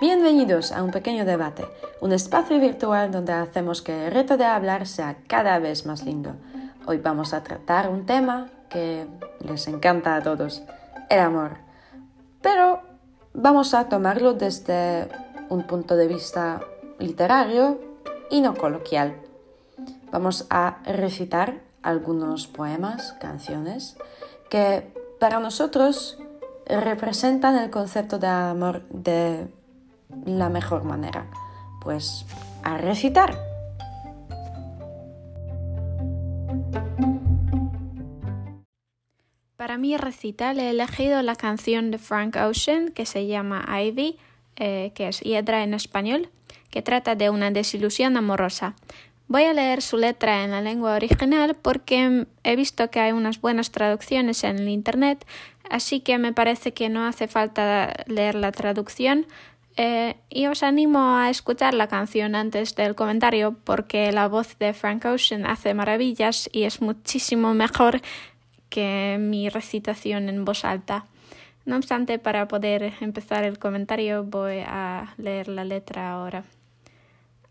Bienvenidos a un pequeño debate, un espacio virtual donde hacemos que el reto de hablar sea cada vez más lindo. Hoy vamos a tratar un tema que les encanta a todos, el amor. Pero vamos a tomarlo desde un punto de vista literario y no coloquial. Vamos a recitar algunos poemas, canciones, que para nosotros representan el concepto de amor de la mejor manera. Pues a recitar. Para mi recital he elegido la canción de Frank Ocean que se llama Ivy, eh, que es hiedra en español, que trata de una desilusión amorosa. Voy a leer su letra en la lengua original porque he visto que hay unas buenas traducciones en el Internet, así que me parece que no hace falta leer la traducción. Eh, y os animo a escuchar la canción antes del comentario porque la voz de Frank Ocean hace maravillas y es muchísimo mejor que mi recitación en voz alta. No obstante, para poder empezar el comentario voy a leer la letra ahora.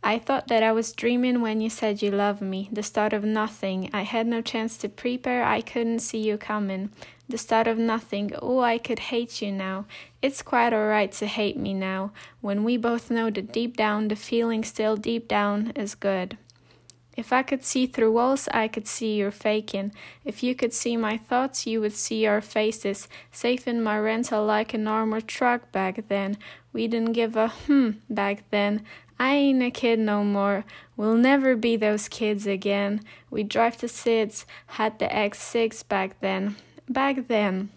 I thought that I was dreaming when you said you loved me, the start of nothing. I had no chance to prepare, I couldn't see you coming. The start of nothing, oh, I could hate you now. It's quite alright to hate me now, when we both know that deep down, the feeling still deep down is good. If I could see through walls, I could see you're faking. If you could see my thoughts, you would see our faces. Safe in my rental like an armored truck back then. We didn't give a hmm back then. I ain't a kid no more. We'll never be those kids again. We drive the SIDS, had the X6 back then. Back then.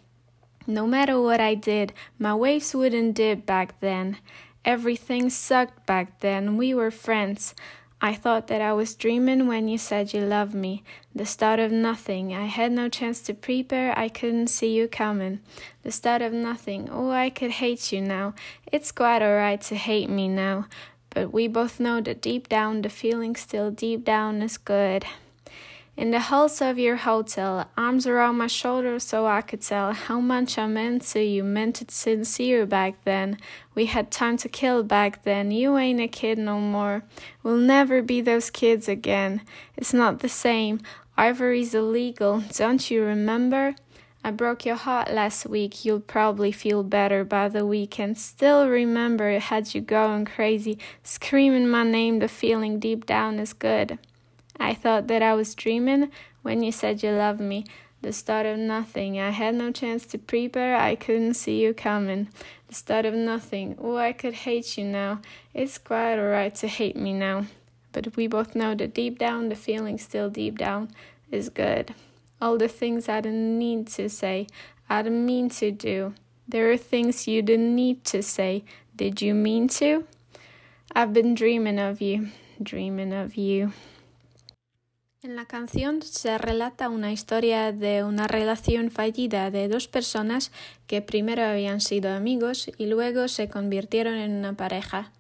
No matter what I did, my waves wouldn't dip back then. Everything sucked back then. We were friends. I thought that I was dreaming when you said you loved me. The start of nothing. I had no chance to prepare. I couldn't see you coming. The start of nothing. Oh, I could hate you now. It's quite alright to hate me now. But we both know that deep down, the feeling still deep down is good. In the halls of your hotel, arms around my shoulders so I could tell how much I meant to you, meant it sincere back then. We had time to kill back then. You ain't a kid no more. We'll never be those kids again. It's not the same. Ivory's illegal, don't you remember? I broke your heart last week. You'll probably feel better by the weekend. Still remember it had you going crazy, screaming my name. The feeling deep down is good. I thought that I was dreaming when you said you loved me. The start of nothing. I had no chance to prepare. I couldn't see you coming. The start of nothing. Oh, I could hate you now. It's quite alright to hate me now. But we both know that deep down, the feeling still deep down is good. All the things I didn't need to say, I didn't mean to do. There are things you didn't need to say. Did you mean to? I've been dreaming of you, dreaming of you. En la canción se relata una historia de una relación fallida de dos personas que primero habían sido amigos y luego se convirtieron en una pareja.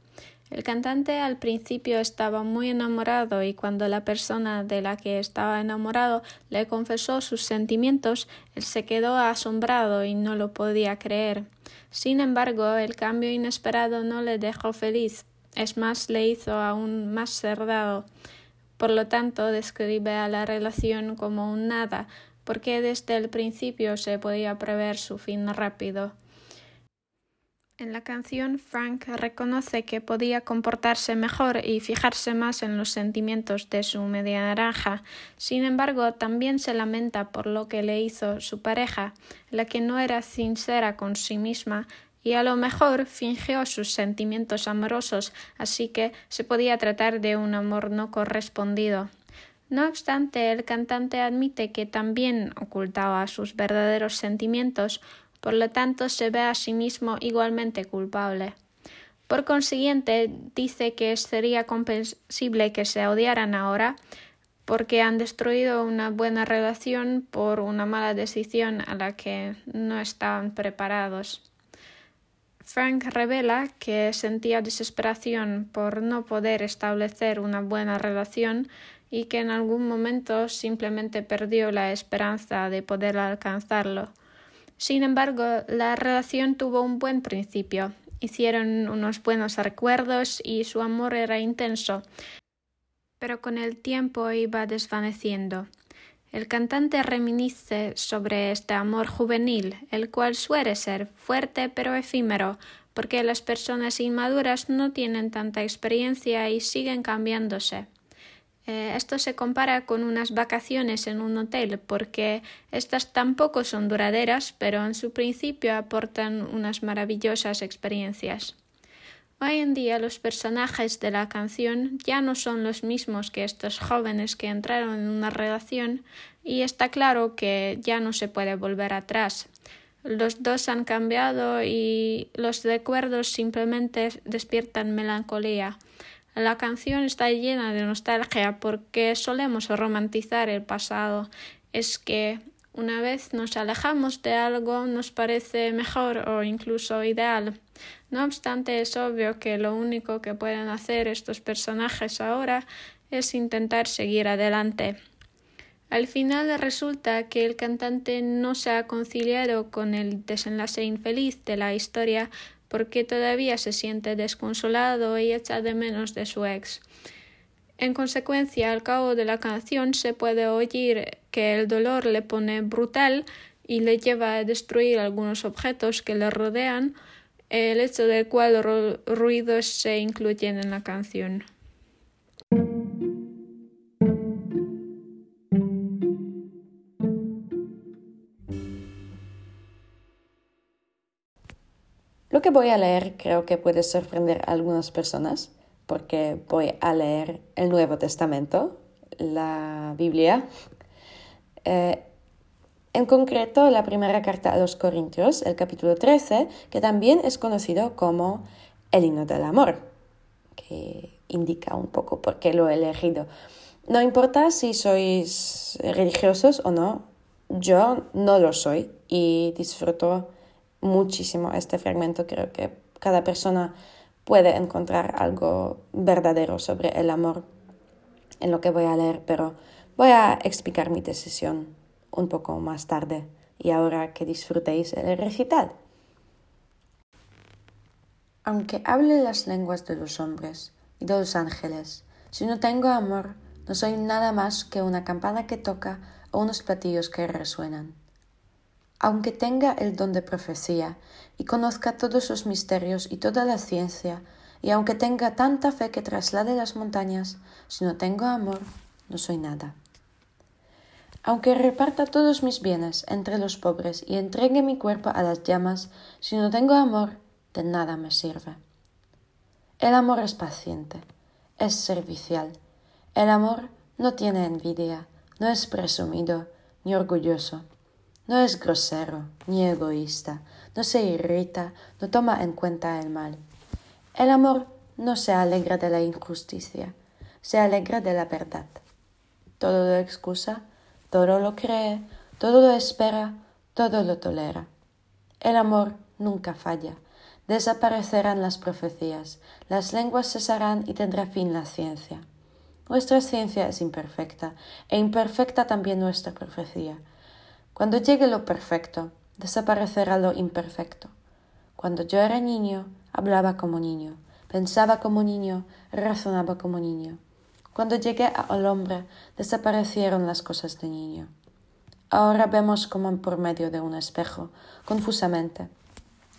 El cantante al principio estaba muy enamorado y cuando la persona de la que estaba enamorado le confesó sus sentimientos, él se quedó asombrado y no lo podía creer. Sin embargo, el cambio inesperado no le dejó feliz, es más, le hizo aún más cerrado. Por lo tanto, describe a la relación como un nada, porque desde el principio se podía prever su fin rápido. En la canción, Frank reconoce que podía comportarse mejor y fijarse más en los sentimientos de su media naranja. Sin embargo, también se lamenta por lo que le hizo su pareja, la que no era sincera con sí misma y a lo mejor fingió sus sentimientos amorosos, así que se podía tratar de un amor no correspondido. No obstante, el cantante admite que también ocultaba sus verdaderos sentimientos, por lo tanto se ve a sí mismo igualmente culpable. Por consiguiente, dice que sería comprensible que se odiaran ahora, porque han destruido una buena relación por una mala decisión a la que no estaban preparados. Frank revela que sentía desesperación por no poder establecer una buena relación y que en algún momento simplemente perdió la esperanza de poder alcanzarlo. Sin embargo, la relación tuvo un buen principio hicieron unos buenos recuerdos y su amor era intenso, pero con el tiempo iba desvaneciendo. El cantante reminisce sobre este amor juvenil, el cual suele ser fuerte pero efímero, porque las personas inmaduras no tienen tanta experiencia y siguen cambiándose. Eh, esto se compara con unas vacaciones en un hotel, porque estas tampoco son duraderas, pero en su principio aportan unas maravillosas experiencias. Hoy en día los personajes de la canción ya no son los mismos que estos jóvenes que entraron en una relación y está claro que ya no se puede volver atrás. Los dos han cambiado y los recuerdos simplemente despiertan melancolía. La canción está llena de nostalgia porque solemos romantizar el pasado. Es que una vez nos alejamos de algo nos parece mejor o incluso ideal. No obstante, es obvio que lo único que pueden hacer estos personajes ahora es intentar seguir adelante. Al final resulta que el cantante no se ha conciliado con el desenlace infeliz de la historia porque todavía se siente desconsolado y echa de menos de su ex. En consecuencia, al cabo de la canción se puede oír que el dolor le pone brutal y le lleva a destruir algunos objetos que le rodean, el hecho del cual ruidos se incluyen en la canción. Lo que voy a leer creo que puede sorprender a algunas personas porque voy a leer el Nuevo Testamento, la Biblia. Eh, en concreto, la primera carta a los Corintios, el capítulo 13, que también es conocido como el himno del amor, que indica un poco por qué lo he elegido. No importa si sois religiosos o no, yo no lo soy y disfruto muchísimo este fragmento. Creo que cada persona puede encontrar algo verdadero sobre el amor en lo que voy a leer, pero voy a explicar mi decisión un poco más tarde y ahora que disfrutéis el recital. Aunque hable las lenguas de los hombres y de los ángeles, si no tengo amor, no soy nada más que una campana que toca o unos platillos que resuenan. Aunque tenga el don de profecía y conozca todos los misterios y toda la ciencia, y aunque tenga tanta fe que traslade las montañas, si no tengo amor, no soy nada. Aunque reparta todos mis bienes entre los pobres y entregue mi cuerpo a las llamas, si no tengo amor, de nada me sirve. El amor es paciente, es servicial. El amor no tiene envidia, no es presumido ni orgulloso. No es grosero ni egoísta, no se irrita, no toma en cuenta el mal. El amor no se alegra de la injusticia, se alegra de la verdad. Todo lo excusa, todo lo cree, todo lo espera, todo lo tolera. El amor nunca falla. Desaparecerán las profecías, las lenguas cesarán y tendrá fin la ciencia. Nuestra ciencia es imperfecta, e imperfecta también nuestra profecía. Cuando llegue lo perfecto, desaparecerá lo imperfecto. Cuando yo era niño, hablaba como niño, pensaba como niño, razonaba como niño. Cuando llegué al hombre, desaparecieron las cosas de niño. Ahora vemos como por medio de un espejo, confusamente.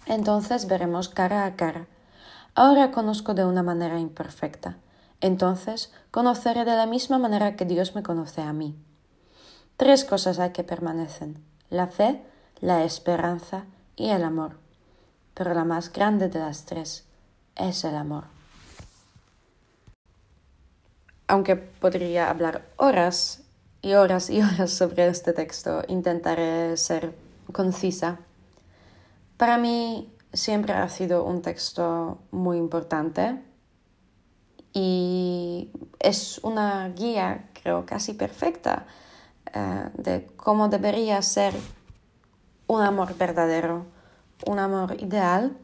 Entonces veremos cara a cara. Ahora conozco de una manera imperfecta. Entonces conoceré de la misma manera que Dios me conoce a mí. Tres cosas hay que permanecen, la fe, la esperanza y el amor. Pero la más grande de las tres es el amor. Aunque podría hablar horas y horas y horas sobre este texto, intentaré ser concisa. Para mí siempre ha sido un texto muy importante y es una guía, creo, casi perfecta eh, de cómo debería ser un amor verdadero, un amor ideal,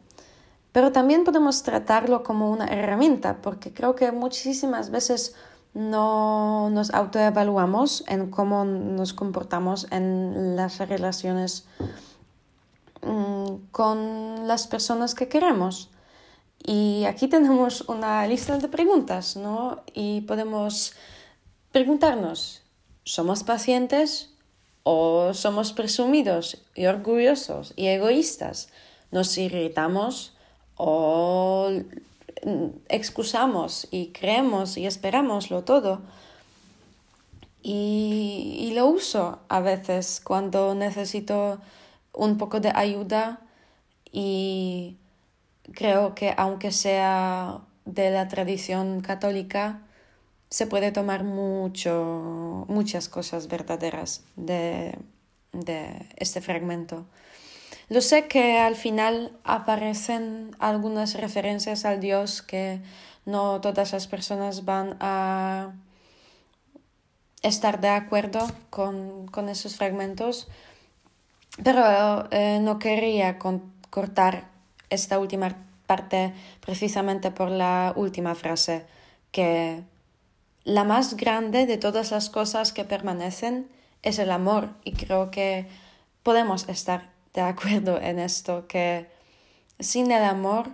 pero también podemos tratarlo como una herramienta, porque creo que muchísimas veces no nos autoevaluamos en cómo nos comportamos en las relaciones mm, con las personas que queremos. Y aquí tenemos una lista de preguntas, ¿no? Y podemos preguntarnos, ¿somos pacientes o somos presumidos y orgullosos y egoístas? ¿Nos irritamos o excusamos y creemos y esperamos lo todo? Y, y lo uso a veces cuando necesito un poco de ayuda y creo que aunque sea de la tradición católica, se puede tomar mucho, muchas cosas verdaderas de, de este fragmento. Lo sé que al final aparecen algunas referencias al Dios que no todas las personas van a estar de acuerdo con, con esos fragmentos, pero eh, no quería cortar esta última parte precisamente por la última frase, que la más grande de todas las cosas que permanecen es el amor y creo que podemos estar de acuerdo en esto, que sin el amor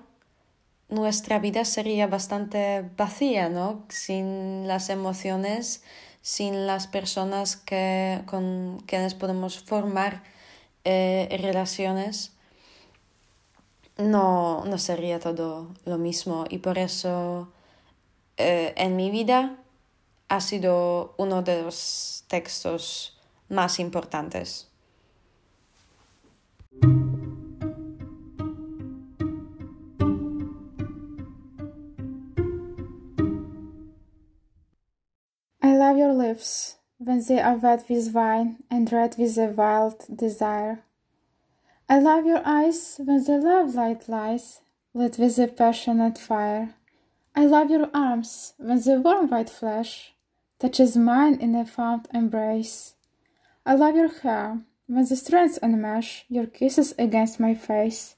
nuestra vida sería bastante vacía, ¿no? Sin las emociones, sin las personas que, con quienes podemos formar eh, relaciones no, no sería todo lo mismo y por eso eh, en mi vida ha sido uno de los textos más importantes. I love your lips when they are wet with wine and red with a wild desire. I love your eyes when the love light lies, lit with a passionate fire. I love your arms when the warm white flesh touches mine in a fond embrace. I love your hair when the strands enmesh your kisses against my face.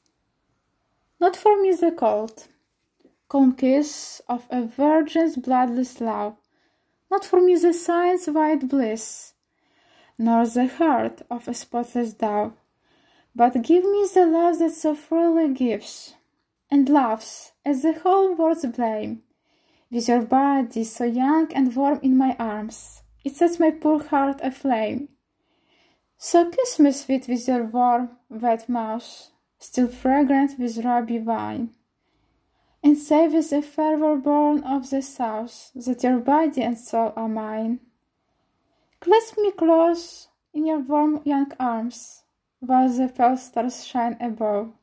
Not for me the cold, calm kiss of a virgin's bloodless love, not for me the sign's white bliss, nor the heart of a spotless dove. But give me the love that so freely gives, and laughs as the whole world's blame. With your body so young and warm in my arms, it sets my poor heart aflame. So kiss me sweet with your warm, wet mouth, still fragrant with ruby wine. And say with the fervor born of the south that your body and soul are mine. Clasp me close in your warm young arms, while the pale stars shine above,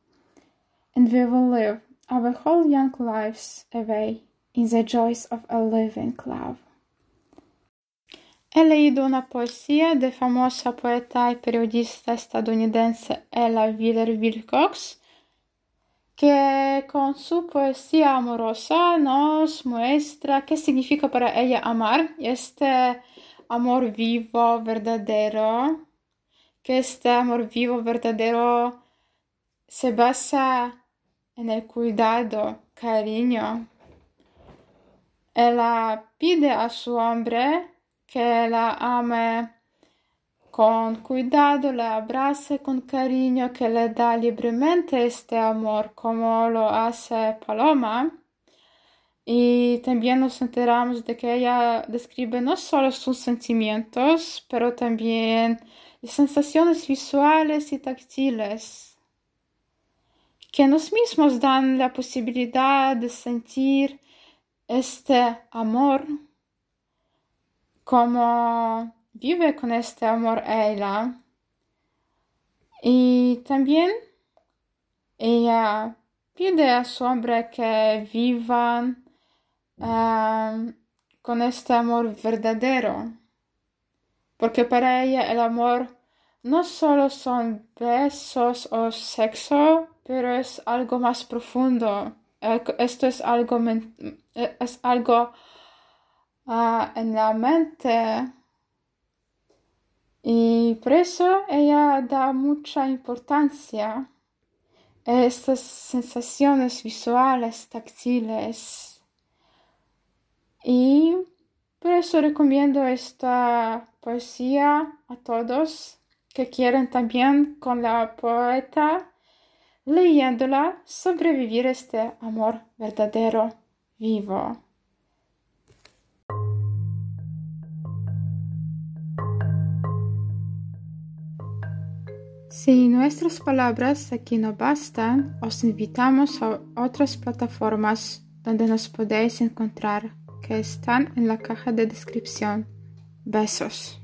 and we will live our whole young lives away in the joys of a living love. He leído una poesía de famosa poeta y periodista estadounidense Ella Wheeler Wilcox, que con su poesía amorosa nos muestra qué significa para ella amar, este amor vivo, verdadero, que este amor vivo verdadero se basa en el cuidado, cariño. Ella pide a su hombre que la ame con cuidado, la abrace con cariño, que le da libremente este amor como lo hace Paloma. Y también nos enteramos de que ella describe no solo sus sentimientos, pero también sensaciones visuales y táctiles que nos mismos dan la posibilidad de sentir este amor como vive con este amor ella y también ella pide a su hombre que vivan um, con este amor verdadero porque para ella el amor no solo son besos o sexo, pero es algo más profundo. Esto es algo, es algo uh, en la mente. Y por eso ella da mucha importancia a estas sensaciones visuales, táctiles. Y por eso recomiendo esta poesía a todos que quieren también con la poeta leyéndola sobrevivir este amor verdadero, vivo. Si nuestras palabras aquí no bastan, os invitamos a otras plataformas donde nos podéis encontrar, que están en la caja de descripción. Besos.